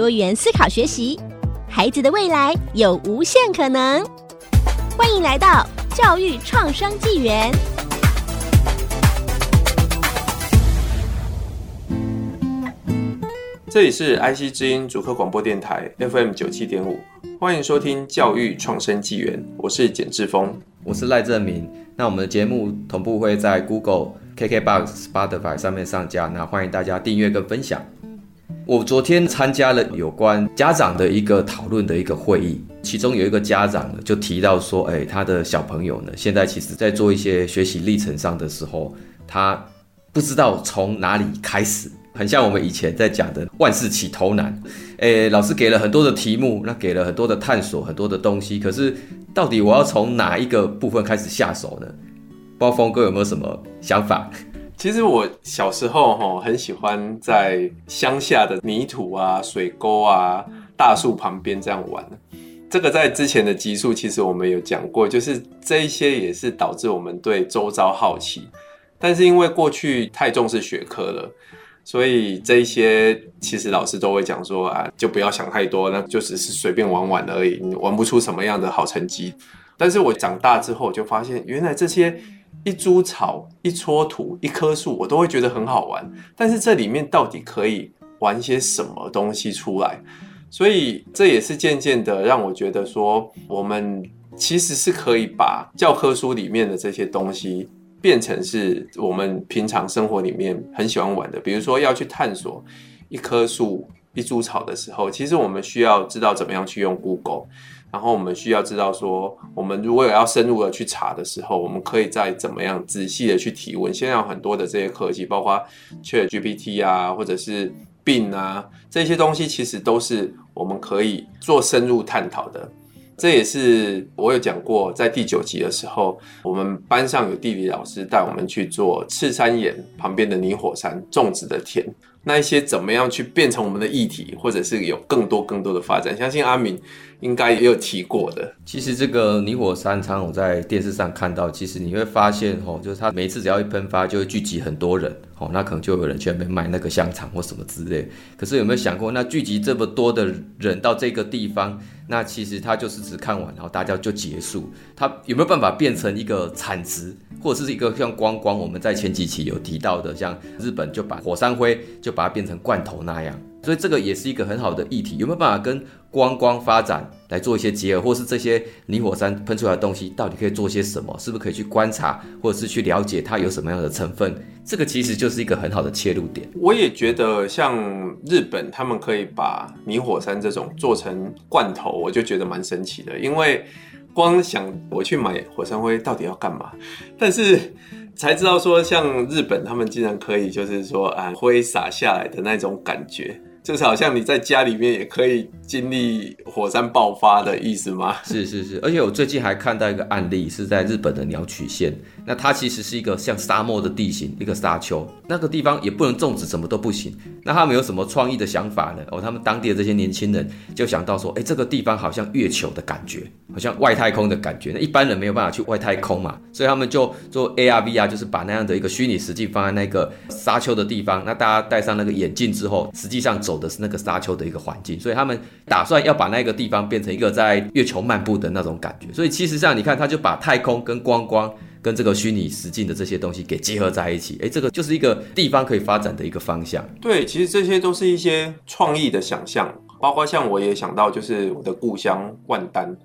多元思考学习，孩子的未来有无限可能。欢迎来到教育创生纪元。这里是 IC 之音主客广播电台 FM 九七点五，欢迎收听教育创生纪元，我是简志峰，我是赖正明。那我们的节目同步会在 Google、KKBox、Spotify 上面上架，那欢迎大家订阅跟分享。我昨天参加了有关家长的一个讨论的一个会议，其中有一个家长呢就提到说，哎，他的小朋友呢现在其实在做一些学习历程上的时候，他不知道从哪里开始，很像我们以前在讲的万事起头难，哎，老师给了很多的题目，那给了很多的探索，很多的东西，可是到底我要从哪一个部分开始下手呢？不知道峰哥有没有什么想法？其实我小时候哈很喜欢在乡下的泥土啊、水沟啊、大树旁边这样玩。这个在之前的集数其实我们有讲过，就是这一些也是导致我们对周遭好奇。但是因为过去太重视学科了，所以这一些其实老师都会讲说啊，就不要想太多，那就只是随便玩玩而已，你玩不出什么样的好成绩。但是我长大之后就发现，原来这些。一株草、一撮土、一棵树，我都会觉得很好玩。但是这里面到底可以玩些什么东西出来？所以这也是渐渐的让我觉得说，我们其实是可以把教科书里面的这些东西变成是我们平常生活里面很喜欢玩的。比如说要去探索一棵树、一株草的时候，其实我们需要知道怎么样去用 Google。然后我们需要知道说，我们如果有要深入的去查的时候，我们可以再怎么样仔细的去提问。现在很多的这些科技，包括 ChatGPT 啊，或者是病啊，这些东西其实都是我们可以做深入探讨的。这也是我有讲过，在第九集的时候，我们班上有地理老师带我们去做赤山岩旁边的泥火山种植的田。那一些怎么样去变成我们的议题，或者是有更多更多的发展？相信阿敏应该也有提过的。其实这个泥火山，常我在电视上看到，其实你会发现，吼，就是它每次只要一喷发，就会聚集很多人，哦，那可能就有人去那边卖那个香肠或什么之类。可是有没有想过，那聚集这么多的人到这个地方，那其实他就是只看完，然后大家就结束。他有没有办法变成一个产值，或者是一个像光光？我们在前几期有提到的，像日本就把火山灰就把它变成罐头那样，所以这个也是一个很好的议题。有没有办法跟观光发展来做一些结合，或是这些泥火山喷出来的东西到底可以做些什么？是不是可以去观察，或者是去了解它有什么样的成分？这个其实就是一个很好的切入点。我也觉得，像日本他们可以把泥火山这种做成罐头，我就觉得蛮神奇的。因为光想我去买火山灰到底要干嘛，但是。才知道说，像日本他们竟然可以，就是说啊，灰洒下来的那种感觉。就是好像你在家里面也可以经历火山爆发的意思吗？是是是，而且我最近还看到一个案例，是在日本的鸟取县，那它其实是一个像沙漠的地形，一个沙丘，那个地方也不能种植，什么都不行。那他们有什么创意的想法呢？哦，他们当地的这些年轻人就想到说，哎，这个地方好像月球的感觉，好像外太空的感觉。那一般人没有办法去外太空嘛，所以他们就做 AR VR，就是把那样的一个虚拟实际放在那个沙丘的地方，那大家戴上那个眼镜之后，实际上走的是那个沙丘的一个环境，所以他们打算要把那个地方变成一个在月球漫步的那种感觉。所以其实上你看，他就把太空跟观光跟这个虚拟实境的这些东西给结合在一起，诶，这个就是一个地方可以发展的一个方向。对，其实这些都是一些创意的想象，包括像我也想到，就是我的故乡万丹。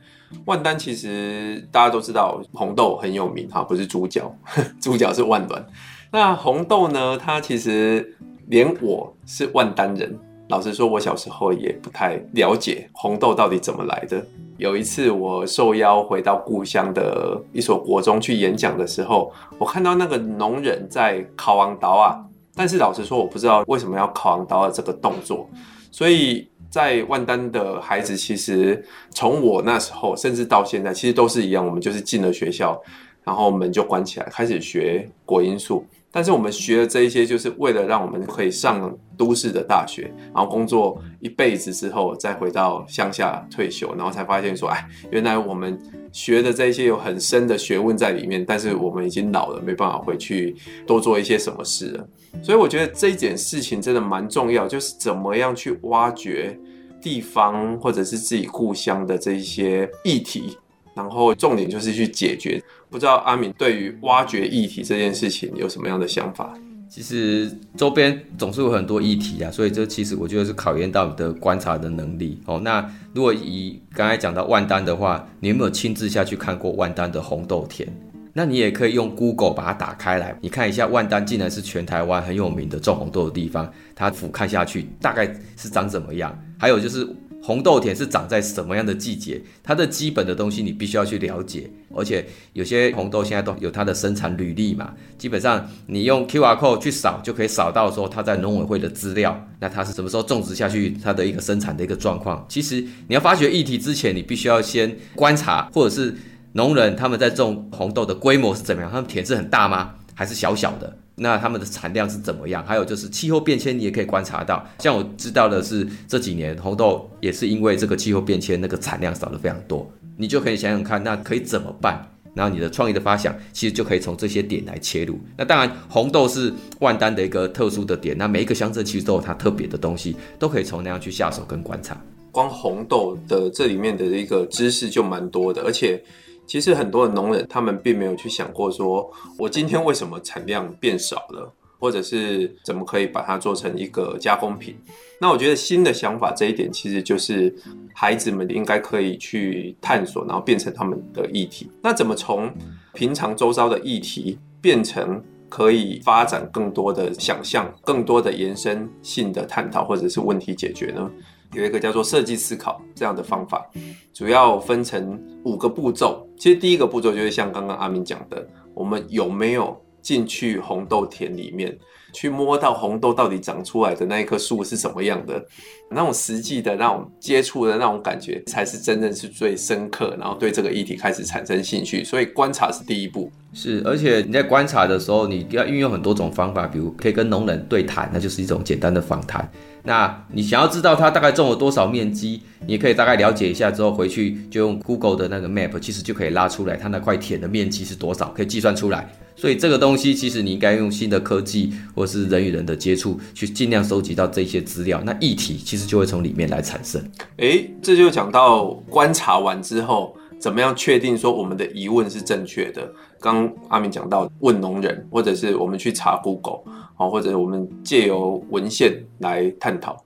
万丹其实大家都知道红豆很有名哈，不是猪脚，猪脚是万峦。那红豆呢，它其实。连我是万丹人，老实说，我小时候也不太了解红豆到底怎么来的。有一次，我受邀回到故乡的一所国中去演讲的时候，我看到那个农人在烤红豆啊，但是老实说，我不知道为什么要烤红豆的这个动作，所以在万丹的孩子，其实从我那时候甚至到现在，其实都是一样。我们就是进了学校，然后门就关起来，开始学国因素。但是我们学的这一些，就是为了让我们可以上都市的大学，然后工作一辈子之后，再回到乡下退休，然后才发现说，哎，原来我们学的这一些有很深的学问在里面，但是我们已经老了，没办法回去多做一些什么事了。所以我觉得这一件事情真的蛮重要，就是怎么样去挖掘地方或者是自己故乡的这一些议题。然后重点就是去解决。不知道阿敏对于挖掘议题这件事情有什么样的想法？其实周边总是有很多议题啊，所以这其实我觉得是考验到你的观察的能力哦。那如果以刚才讲到万丹的话，你有没有亲自下去看过万丹的红豆田？那你也可以用 Google 把它打开来，你看一下万丹竟然是全台湾很有名的种红豆的地方，它俯瞰下去大概是长怎么样？还有就是。红豆田是长在什么样的季节？它的基本的东西你必须要去了解，而且有些红豆现在都有它的生产履历嘛，基本上你用 QR code 去扫就可以扫到说它在农委会的资料，那它是什么时候种植下去，它的一个生产的一个状况。其实你要发掘议题之前，你必须要先观察，或者是农人他们在种红豆的规模是怎么样？他们田是很大吗？还是小小的？那他们的产量是怎么样？还有就是气候变迁，你也可以观察到。像我知道的是，这几年红豆也是因为这个气候变迁，那个产量少了非常多。你就可以想想看，那可以怎么办？然后你的创意的发想，其实就可以从这些点来切入。那当然，红豆是万丹的一个特殊的点。那每一个乡镇其实都有它特别的东西，都可以从那样去下手跟观察。光红豆的这里面的一个知识就蛮多的，而且。其实很多的农人，他们并没有去想过，说我今天为什么产量变少了，或者是怎么可以把它做成一个加工品。那我觉得新的想法这一点，其实就是孩子们应该可以去探索，然后变成他们的议题。那怎么从平常周遭的议题变成可以发展更多的想象、更多的延伸性的探讨，或者是问题解决呢？有一个叫做设计思考这样的方法，主要分成五个步骤。其实第一个步骤就是像刚刚阿明讲的，我们有没有进去红豆田里面，去摸到红豆到底长出来的那一棵树是什么样的，那种实际的那种接触的那种感觉，才是真正是最深刻，然后对这个议题开始产生兴趣。所以观察是第一步。是，而且你在观察的时候，你要运用很多种方法，比如可以跟农人对谈，那就是一种简单的访谈。那你想要知道他大概种了多少面积，你可以大概了解一下之后，回去就用 Google 的那个 Map，其实就可以拉出来，它那块田的面积是多少，可以计算出来。所以这个东西其实你应该用新的科技或是人与人的接触，去尽量收集到这些资料，那议题其实就会从里面来产生。诶，这就讲到观察完之后，怎么样确定说我们的疑问是正确的？刚阿明讲到问农人，或者是我们去查 Google。好，或者我们借由文献来探讨，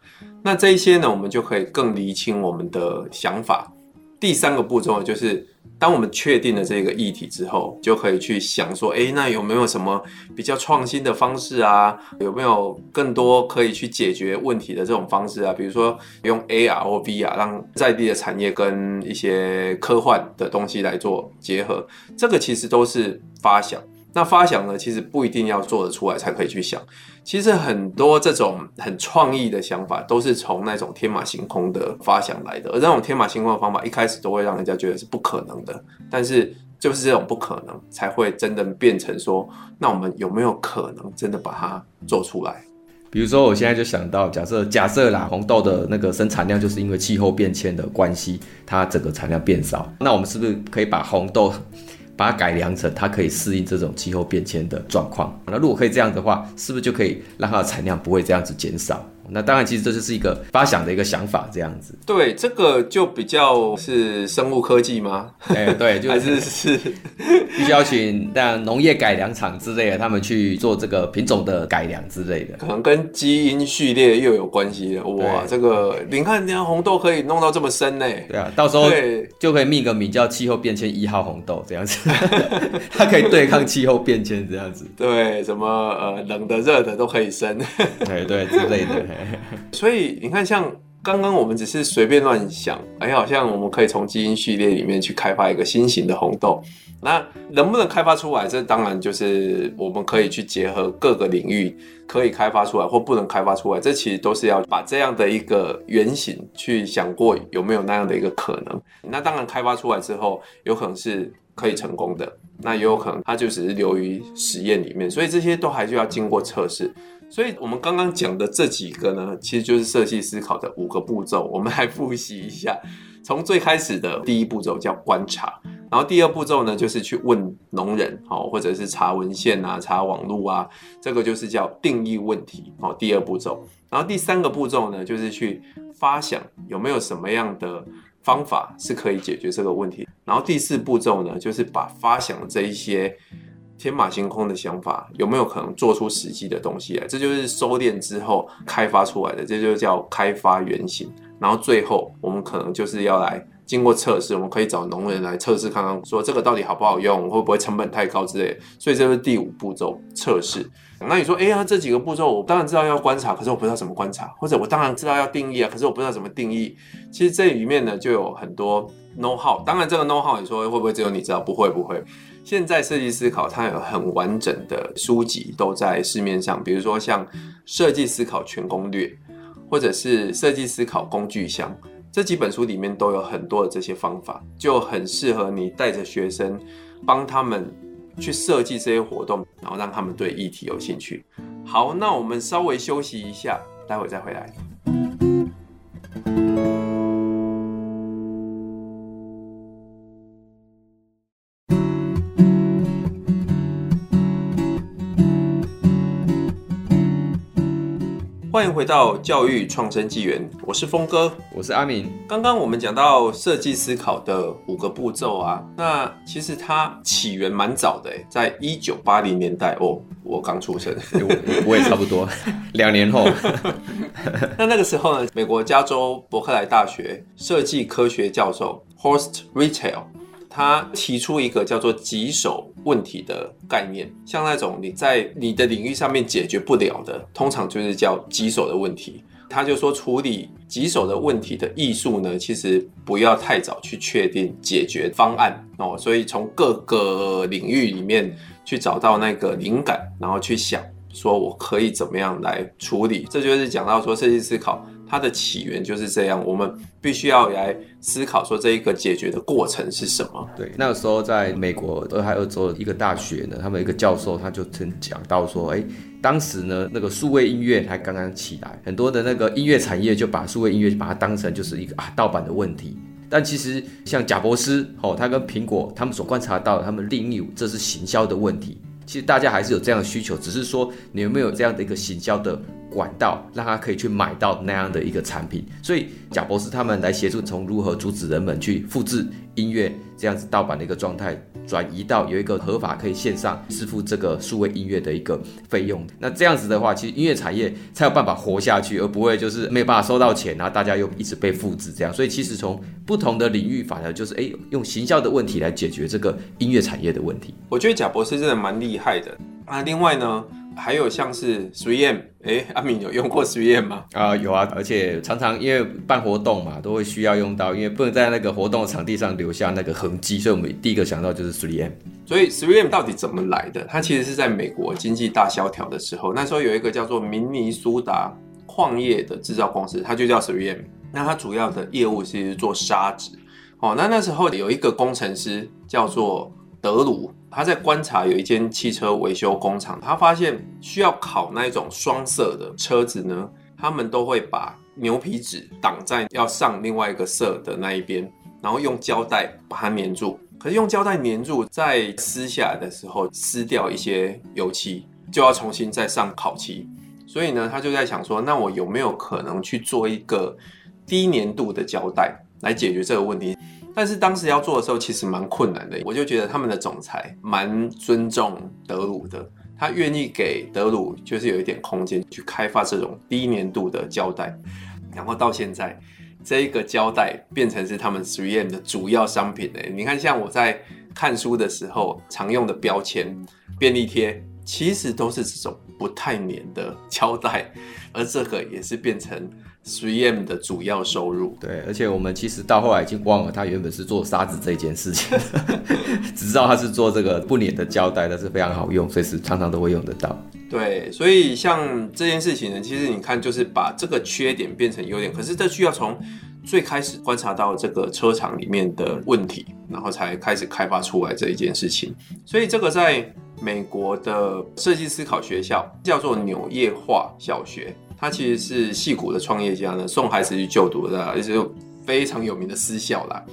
那这一些呢，我们就可以更厘清我们的想法。第三个步骤，就是当我们确定了这个议题之后，就可以去想说，诶，那有没有什么比较创新的方式啊？有没有更多可以去解决问题的这种方式啊？比如说用 AR 或 VR，让在地的产业跟一些科幻的东西来做结合，这个其实都是发想。那发想呢，其实不一定要做得出来才可以去想。其实很多这种很创意的想法，都是从那种天马行空的发想来的。而那种天马行空的方法，一开始都会让人家觉得是不可能的。但是就是这种不可能，才会真的变成说，那我们有没有可能真的把它做出来？比如说，我现在就想到，假设假设啦，红豆的那个生产量就是因为气候变迁的关系，它整个产量变少。那我们是不是可以把红豆？把它改良成它可以适应这种气候变迁的状况。那如果可以这样的话，是不是就可以让它的产量不会这样子减少？那当然，其实这就是一个发想的一个想法，这样子。对，这个就比较是生物科技吗？哎、欸，对，就是、还是是 必须要请像农业改良厂之类的，他们去做这个品种的改良之类的，可能跟基因序列又有关系了。哇，这个你看，你看红豆可以弄到这么深呢？对啊，到时候就可以命个名叫气候变迁一号红豆这样子，它可以对抗气候变迁这样子。对，什么呃冷的热的都可以生。对对之类的。所以你看，像刚刚我们只是随便乱想，哎，好像我们可以从基因序列里面去开发一个新型的红豆。那能不能开发出来？这当然就是我们可以去结合各个领域，可以开发出来或不能开发出来。这其实都是要把这样的一个原型去想过有没有那样的一个可能。那当然开发出来之后，有可能是可以成功的，那也有可能它就只是流于实验里面。所以这些都还是要经过测试。所以我们刚刚讲的这几个呢，其实就是设计思考的五个步骤。我们来复习一下，从最开始的第一步骤叫观察。然后第二步骤呢，就是去问农人，好，或者是查文献啊，查网络啊，这个就是叫定义问题，好，第二步骤。然后第三个步骤呢，就是去发想有没有什么样的方法是可以解决这个问题。然后第四步骤呢，就是把发想的这一些天马行空的想法，有没有可能做出实际的东西来？这就是收敛之后开发出来的，这就叫开发原型。然后最后我们可能就是要来。经过测试，我们可以找农人来测试看看，说这个到底好不好用，会不会成本太高之类的。所以这是第五步骤测试。那你说，哎呀，这几个步骤我当然知道要观察，可是我不知道怎么观察，或者我当然知道要定义啊，可是我不知道怎么定义。其实这里面呢就有很多 know how。当然这个 know how 你说会不会只有你知道？不会不会。现在设计思考它有很完整的书籍都在市面上，比如说像设计思考全攻略，或者是设计思考工具箱。这几本书里面都有很多的这些方法，就很适合你带着学生，帮他们去设计这些活动，然后让他们对议题有兴趣。好，那我们稍微休息一下，待会再回来。欢迎回到教育创生纪元，我是峰哥，我是阿明。刚刚我们讲到设计思考的五个步骤啊，那其实它起源蛮早的，在一九八零年代哦，我刚出生，我，我也差不多 两年后。那那个时候呢，美国加州伯克莱大学设计科学教授 Horst r e t a i l。他提出一个叫做棘手问题的概念，像那种你在你的领域上面解决不了的，通常就是叫棘手的问题。他就说，处理棘手的问题的艺术呢，其实不要太早去确定解决方案哦，所以从各个领域里面去找到那个灵感，然后去想说我可以怎么样来处理。这就是讲到说设计思考。它的起源就是这样，我们必须要来思考说这一个解决的过程是什么。对，那个时候在美国俄亥俄州一个大学呢，他们一个教授他就曾讲到说，哎，当时呢那个数位音乐还刚刚起来，很多的那个音乐产业就把数位音乐把它当成就是一个啊盗版的问题。但其实像贾伯斯哦，他跟苹果他们所观察到的，他们另有这是行销的问题。其实大家还是有这样的需求，只是说你有没有这样的一个行销的管道，让他可以去买到那样的一个产品。所以贾博士他们来协助，从如何阻止人们去复制音乐这样子盗版的一个状态，转移到有一个合法可以线上支付这个数位音乐的一个费用。那这样子的话，其实音乐产业才有办法活下去，而不会就是没有办法收到钱，然后大家又一直被复制这样。所以其实从不同的领域，反而就是诶，用行销的问题来解决这个音乐产业的问题。我觉得贾博士真的蛮厉害的。那另外呢，还有像是 3M，哎，阿敏有用过 3M 吗？啊，有啊，而且常常因为办活动嘛，都会需要用到，因为不能在那个活动场地上留下那个痕迹，所以我们第一个想到就是 3M。所以 3M 到底怎么来的？它其实是在美国经济大萧条的时候，那时候有一个叫做明尼苏达矿业的制造公司，它就叫 3M。那它主要的业务是做砂纸。哦，那那时候有一个工程师叫做德鲁，他在观察有一间汽车维修工厂，他发现需要烤那一种双色的车子呢，他们都会把牛皮纸挡在要上另外一个色的那一边，然后用胶带把它粘住。可是用胶带粘住，在撕下来的时候撕掉一些油漆，就要重新再上烤漆。所以呢，他就在想说，那我有没有可能去做一个低粘度的胶带？来解决这个问题，但是当时要做的时候其实蛮困难的。我就觉得他们的总裁蛮尊重德鲁的，他愿意给德鲁就是有一点空间去开发这种低粘度的胶带，然后到现在这一个胶带变成是他们 3M 的主要商品。呢，你看，像我在看书的时候常用的标签、便利贴。其实都是这种不太粘的胶带，而这个也是变成 3M 的主要收入。对，而且我们其实到后来已经忘了他原本是做沙子这件事情，只知道他是做这个不粘的胶带，但是非常好用，随时常常都会用得到。对，所以像这件事情呢，其实你看就是把这个缺点变成优点，可是这需要从最开始观察到这个车厂里面的问题，然后才开始开发出来这一件事情。所以这个在美国的设计思考学校叫做纽叶化小学，他其实是戏骨的创业家呢送孩子去就读的，而且有非常有名的私校啦。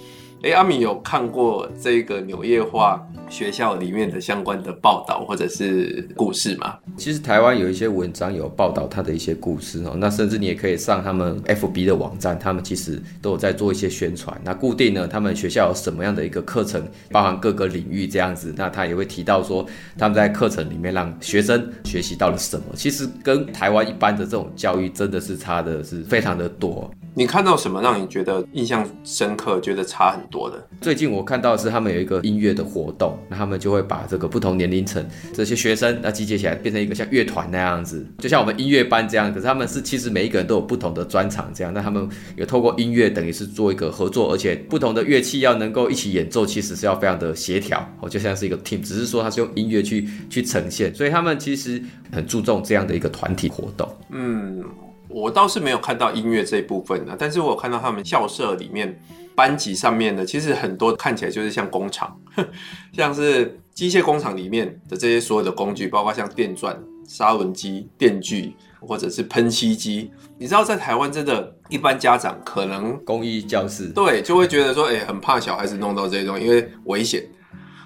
哎，阿米有看过这个纽约画学校里面的相关的报道或者是故事吗？其实台湾有一些文章有报道他的一些故事哦，那甚至你也可以上他们 FB 的网站，他们其实都有在做一些宣传。那固定呢，他们学校有什么样的一个课程，包含各个领域这样子，那他也会提到说他们在课程里面让学生学习到了什么。其实跟台湾一般的这种教育真的是差的是非常的多。你看到什么让你觉得印象深刻，觉得差很多的？最近我看到的是他们有一个音乐的活动，那他们就会把这个不同年龄层这些学生那集结起来，变成一个像乐团那样子，就像我们音乐班这样。可是他们是其实每一个人都有不同的专长，这样。那他们有透过音乐，等于是做一个合作，而且不同的乐器要能够一起演奏，其实是要非常的协调哦，就像是一个 team，只是说他是用音乐去去呈现，所以他们其实很注重这样的一个团体活动。嗯。我倒是没有看到音乐这一部分的，但是我有看到他们校舍里面班级上面呢，其实很多看起来就是像工厂，像是机械工厂里面的这些所有的工具，包括像电钻、砂轮机、电锯或者是喷漆机。你知道在台湾真的，一般家长可能公益教室对就会觉得说，哎、欸，很怕小孩子弄到这些东西，因为危险。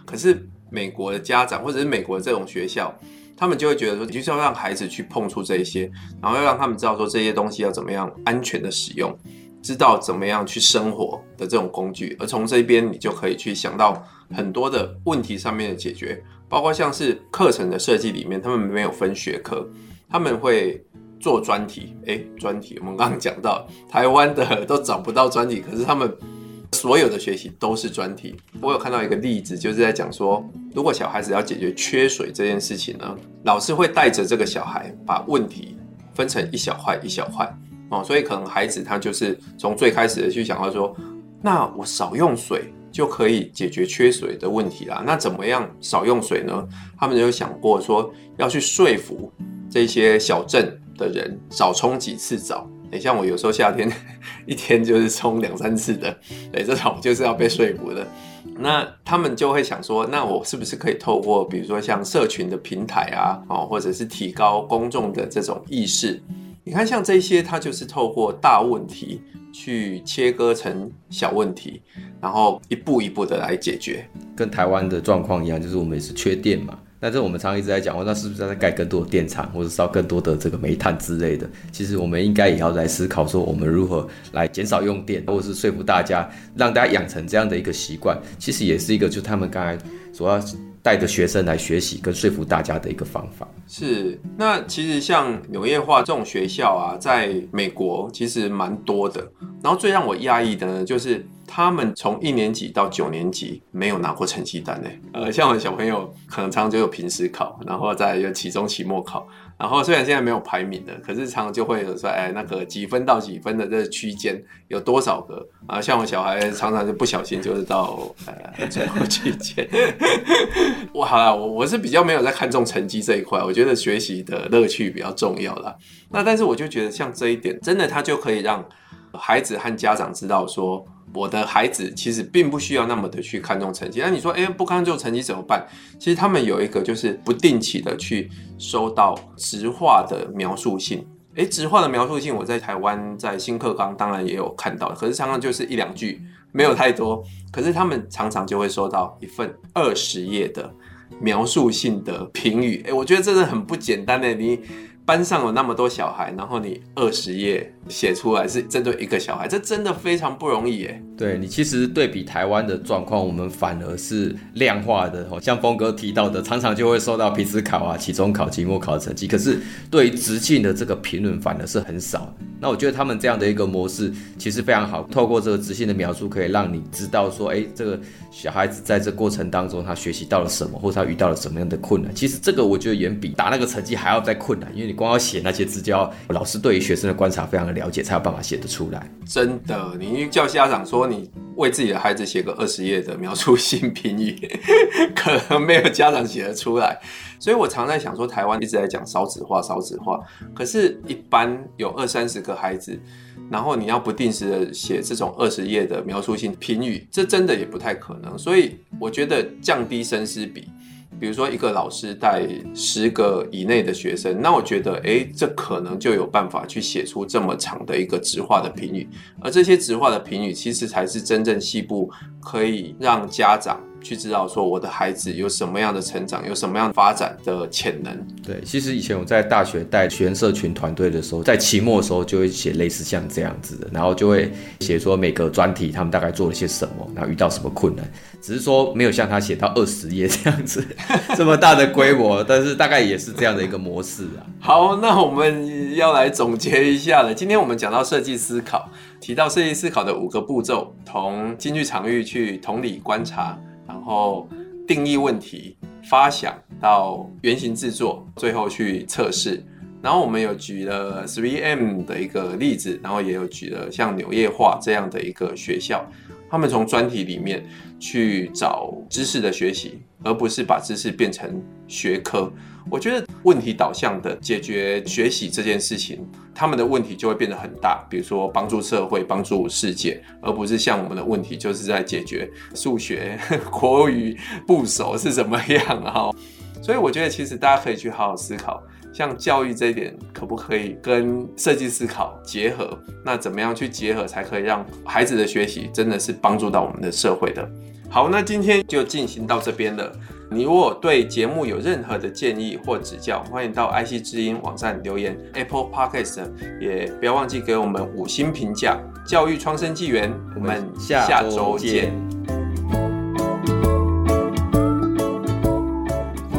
可是美国的家长或者是美国的这种学校。他们就会觉得说，你就是要让孩子去碰触这一些，然后要让他们知道说这些东西要怎么样安全的使用，知道怎么样去生活的这种工具。而从这边，你就可以去想到很多的问题上面的解决，包括像是课程的设计里面，他们没有分学科，他们会做专题。诶，专题我们刚刚讲到，台湾的都找不到专题，可是他们。所有的学习都是专题。我有看到一个例子，就是在讲说，如果小孩子要解决缺水这件事情呢，老师会带着这个小孩把问题分成一小块一小块哦，所以可能孩子他就是从最开始的去想到说，那我少用水就可以解决缺水的问题啦。那怎么样少用水呢？他们有想过说，要去说服这些小镇的人少冲几次澡。诶，像我有时候夏天 一天就是冲两三次的，诶，这种就是要被说服的。那他们就会想说，那我是不是可以透过比如说像社群的平台啊，哦，或者是提高公众的这种意识？你看，像这些，它就是透过大问题去切割成小问题，然后一步一步的来解决。跟台湾的状况一样，就是我们也是缺电嘛。那这我们常常一直在讲，那是不是在盖更多的电厂，或者烧更多的这个煤炭之类的？其实我们应该也要来思考说，我们如何来减少用电，或者是说服大家，让大家养成这样的一个习惯。其实也是一个，就他们刚才所要带着学生来学习跟说服大家的一个方法。是，那其实像纽约画这种学校啊，在美国其实蛮多的。然后最让我讶异的呢，就是。他们从一年级到九年级没有拿过成绩单呢。呃，像我的小朋友可能常常就有平时考，然后再有期中、期末考。然后虽然现在没有排名的，可是常常就会有说，哎，那个几分到几分的这个区间有多少个啊？像我小孩常常就不小心就是到呃最后区间。我好了，我我是比较没有在看重成绩这一块，我觉得学习的乐趣比较重要啦。那但是我就觉得像这一点，真的他就可以让孩子和家长知道说。我的孩子其实并不需要那么的去看重成绩。那你说，哎，不看重成绩怎么办？其实他们有一个就是不定期的去收到直化的描述信。哎，质化的描述信，我在台湾在新课纲当然也有看到，可是常常就是一两句，没有太多。可是他们常常就会收到一份二十页的描述性的评语。哎，我觉得真的很不简单的你。班上有那么多小孩，然后你二十页写出来是针对一个小孩，这真的非常不容易耶。对，你其实对比台湾的状况，我们反而是量化的。像峰哥提到的，常常就会收到平时考啊、期中考、期末考的成绩，可是对于直径的这个评论反而是很少。那我觉得他们这样的一个模式其实非常好，透过这个直线的描述，可以让你知道说，哎，这个小孩子在这过程当中他学习到了什么，或者他遇到了什么样的困难。其实这个我觉得远比打那个成绩还要再困难，因为你光要写那些字，就要老师对于学生的观察非常的了解，才有办法写得出来。真的，你叫家长说你为自己的孩子写个二十页的描述性评语，可能没有家长写得出来。所以我常在想说，台湾一直在讲少子化，少子化，可是，一般有二三十个孩子，然后你要不定时的写这种二十页的描述性评语，这真的也不太可能。所以我觉得降低生师比。比如说，一个老师带十个以内的学生，那我觉得，哎，这可能就有办法去写出这么长的一个直化的评语，而这些直化的评语，其实才是真正细部可以让家长。去知道说我的孩子有什么样的成长，有什么样发展的潜能。对，其实以前我在大学带学生社群团队的时候，在期末的时候就会写类似像这样子的，然后就会写说每个专题他们大概做了些什么，然后遇到什么困难。只是说没有像他写到二十页这样子 这么大的规模，但是大概也是这样的一个模式啊。好，那我们要来总结一下了。今天我们讲到设计思考，提到设计思考的五个步骤，从京剧场域去同理观察。然后定义问题、发想到原型制作，最后去测试。然后我们有举了 3M 的一个例子，然后也有举了像纽业画这样的一个学校，他们从专题里面去找知识的学习，而不是把知识变成学科。我觉得问题导向的解决学习这件事情，他们的问题就会变得很大。比如说帮助社会、帮助世界，而不是像我们的问题就是在解决数学、国语部首是怎么样啊？所以我觉得其实大家可以去好好思考，像教育这一点可不可以跟设计思考结合？那怎么样去结合才可以让孩子的学习真的是帮助到我们的社会的？好，那今天就进行到这边了。你如果对节目有任何的建议或指教，欢迎到 IC 之音网站留言，Apple Podcast 也不要忘记给我们五星评价。教育创生纪元，我们下周见。